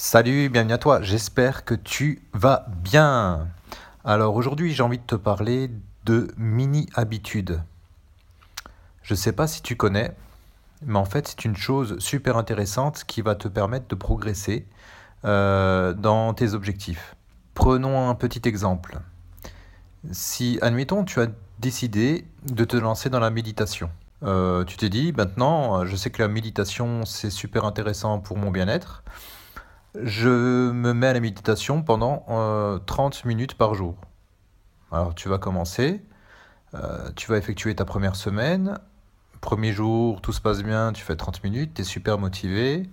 Salut, bienvenue à toi, j'espère que tu vas bien. Alors aujourd'hui j'ai envie de te parler de mini-habitudes. Je ne sais pas si tu connais, mais en fait c'est une chose super intéressante qui va te permettre de progresser euh, dans tes objectifs. Prenons un petit exemple. Si, admettons, tu as décidé de te lancer dans la méditation. Euh, tu t'es dit, maintenant, je sais que la méditation, c'est super intéressant pour mon bien-être. Je me mets à la méditation pendant 30 euh, minutes par jour. Alors tu vas commencer, euh, tu vas effectuer ta première semaine. Premier jour, tout se passe bien, tu fais 30 minutes, tu es super motivé.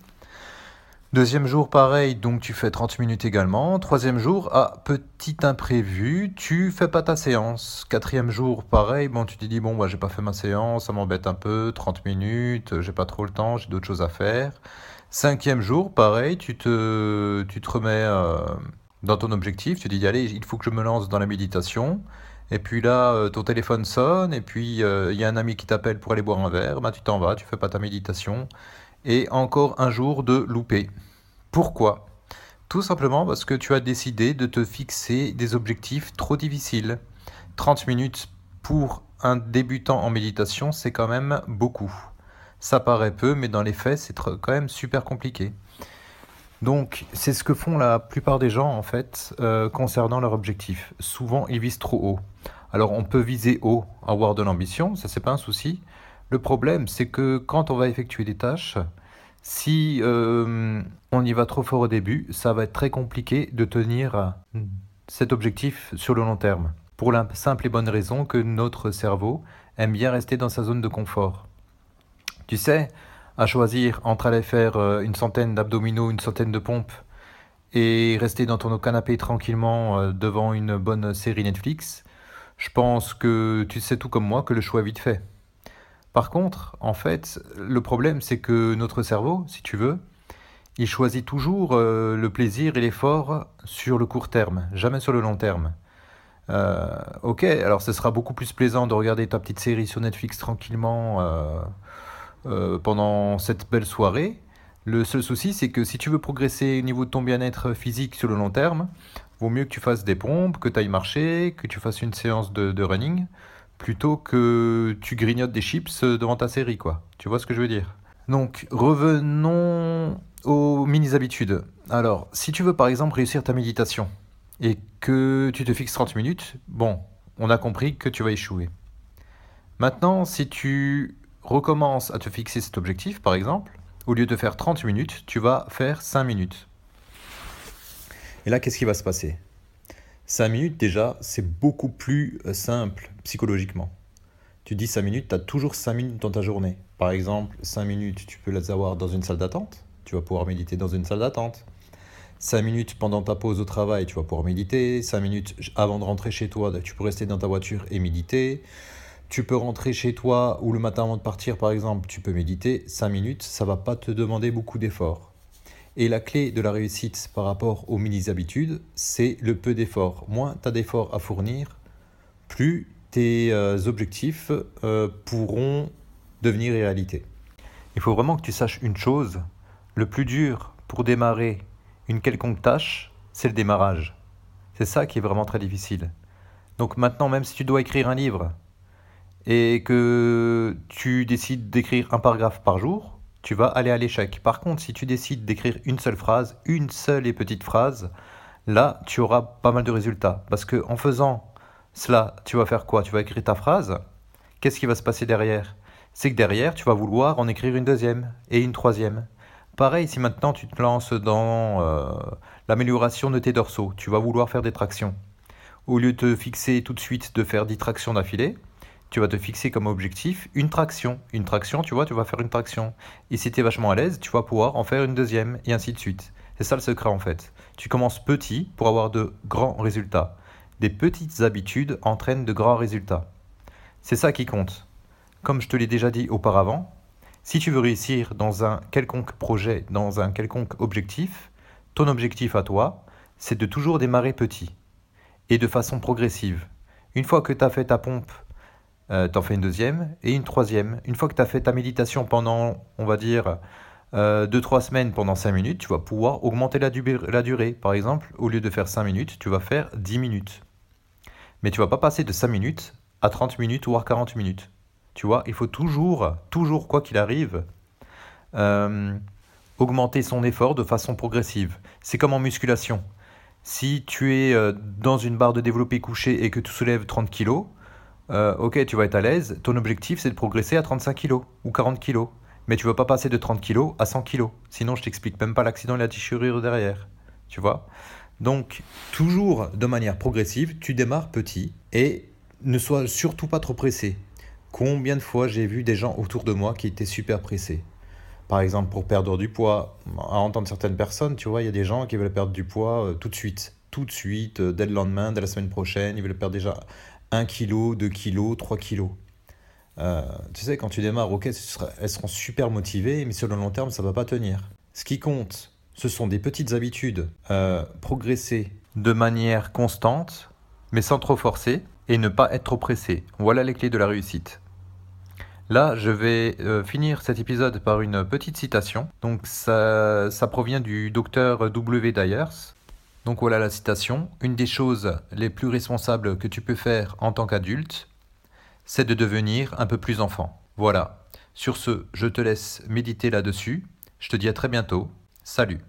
Deuxième jour, pareil, donc tu fais 30 minutes également. Troisième jour, ah, petit imprévu, tu fais pas ta séance. Quatrième jour, pareil, bon, tu te dis, bon, bah, j'ai pas fait ma séance, ça m'embête un peu, 30 minutes, j'ai pas trop le temps, j'ai d'autres choses à faire. Cinquième jour, pareil, tu te, tu te remets euh, dans ton objectif, tu dis, allez, il faut que je me lance dans la méditation. Et puis là, euh, ton téléphone sonne, et puis euh, il y a un ami qui t'appelle pour aller boire un verre, bah, tu t'en vas, tu fais pas ta méditation. Et encore un jour de louper. Pourquoi? Tout simplement parce que tu as décidé de te fixer des objectifs trop difficiles. 30 minutes pour un débutant en méditation, c'est quand même beaucoup. Ça paraît peu, mais dans les faits, c'est quand même super compliqué. Donc, c'est ce que font la plupart des gens, en fait, euh, concernant leur objectif. Souvent, ils visent trop haut. Alors, on peut viser haut, avoir de l'ambition, ça, c'est pas un souci. Le problème, c'est que quand on va effectuer des tâches, si euh, on y va trop fort au début, ça va être très compliqué de tenir cet objectif sur le long terme. Pour la simple et bonne raison que notre cerveau aime bien rester dans sa zone de confort. Tu sais, à choisir entre aller faire euh, une centaine d'abdominaux, une centaine de pompes et rester dans ton canapé tranquillement euh, devant une bonne série Netflix, je pense que tu sais tout comme moi que le choix est vite fait. Par contre, en fait, le problème c'est que notre cerveau, si tu veux, il choisit toujours euh, le plaisir et l'effort sur le court terme, jamais sur le long terme. ok, alors ce sera beaucoup plus plaisant de regarder ta petite série sur Netflix tranquillement pendant cette belle soirée. Le seul souci, c'est que si tu veux progresser au niveau de ton bien-être physique sur le long terme, vaut mieux que tu fasses des pompes, que tu ailles marcher, que tu fasses une séance de, running, plutôt que tu grignotes des chips devant ta série, quoi. Tu vois ce que je veux dire? Donc, revenons aux mini-habitudes. Alors, si tu veux par exemple réussir ta méditation et que tu te fixes 30 minutes, bon, on a compris que tu vas échouer. Maintenant, si tu recommence à te fixer cet objectif, par exemple, au lieu de faire 30 minutes, tu vas faire 5 minutes. Et là, qu'est-ce qui va se passer? 5 minutes, déjà, c'est beaucoup plus euh, simple psychologiquement. Tu dis 5 minutes, tu as toujours 5 minutes dans ta journée. Par exemple, 5 minutes, tu peux les avoir dans une salle d'attente. Tu vas pouvoir méditer dans une salle d'attente. 5 minutes pendant ta pause au travail, tu vas pouvoir méditer. 5 minutes avant de rentrer chez toi, tu peux rester dans ta voiture et méditer. Tu peux rentrer chez toi ou le matin avant de partir, par exemple, tu peux méditer 5 minutes, ça va pas te demander beaucoup d'efforts. Et la clé de la réussite par rapport aux mini-habitudes, c'est le peu d'efforts. Moins tu as d'efforts à fournir, plus tes euh, objectifs euh, pourront devenir réalité. Il faut vraiment que tu saches une chose, le plus dur pour démarrer une quelconque tâche, c'est le démarrage. C'est ça qui est vraiment très difficile. Donc maintenant, même si tu dois écrire un livre, et que tu décides d'écrire un paragraphe par jour, tu vas aller à l'échec. Par contre, si tu décides d'écrire une seule phrase, une seule et petite phrase, là, tu auras pas mal de résultats. Parce que en faisant cela, tu vas faire quoi? Tu vas écrire ta phrase. Qu'est-ce qui va se passer derrière? C'est que derrière, tu vas vouloir en écrire une deuxième et une troisième. Pareil, si maintenant tu te lances dans euh, l'amélioration de tes dorsaux, tu vas vouloir faire des tractions. Au lieu de te fixer tout de suite de faire 10 tractions d'affilée, tu vas te fixer comme objectif une traction. Une traction, tu vois, tu vas faire une traction. Et si tu es vachement à l'aise, tu vas pouvoir en faire une deuxième, et ainsi de suite. C'est ça le secret en fait. Tu commences petit pour avoir de grands résultats. Des petites habitudes entraînent de grands résultats. C'est ça qui compte. Comme je te l'ai déjà dit auparavant, si tu veux réussir dans un quelconque projet, dans un quelconque objectif, ton objectif à toi, c'est de toujours démarrer petit et de façon progressive. Une fois que tu as fait ta pompe euh, t'en fais une deuxième et une troisième. Une fois que tu as fait ta méditation pendant, on va dire, 2-3 semaines pendant 5 minutes, tu vas pouvoir augmenter la, la durée. Par exemple, au lieu de faire 5 minutes, tu vas faire 10 minutes. Mais tu vas pas passer de 5 minutes à 30 minutes ou à 40 minutes. Tu vois, il faut toujours, toujours, quoi qu'il arrive, euh, augmenter son effort de façon progressive. C'est comme en musculation. Si tu es euh, dans une barre de développé couché et que tu soulèves 30 kg, euh, ok, tu vas être à l'aise. Ton objectif, c'est de progresser à 35 kg ou 40 kg. Mais tu ne vas pas passer de 30 kg à 100 kg. Sinon, je t'explique même pas l'accident et la déchirure derrière. Tu vois? Donc, toujours de manière progressive, tu démarres petit et ne sois surtout pas trop pressé. Combien de fois j'ai vu des gens autour de moi qui étaient super pressés? Par exemple, pour perdre du poids, à entendre certaines personnes, tu vois, il y a des gens qui veulent perdre du poids euh, tout de suite. Tout de suite, euh, dès le lendemain, dès la semaine prochaine, ils veulent perdre déjà 1 kg, 2 kg, 3 kg. tu sais, quand tu démarres, ok, elles seront super motivées, mais sur le long terme, ça ne va pas tenir. Ce qui compte, ce sont des petites habitudes, euh, progresser de manière constante, mais sans trop forcer, et ne pas être trop pressé. Voilà les clés de la réussite. Là, je vais euh, finir cet épisode par une petite citation. Donc, ça, ça provient du docteur W. Dyers. Donc, voilà la citation. Une des choses les plus responsables que tu peux faire en tant qu'adulte, c'est de devenir un peu plus enfant. Voilà. Sur ce, je te laisse méditer là-dessus. Je te dis à très bientôt. Salut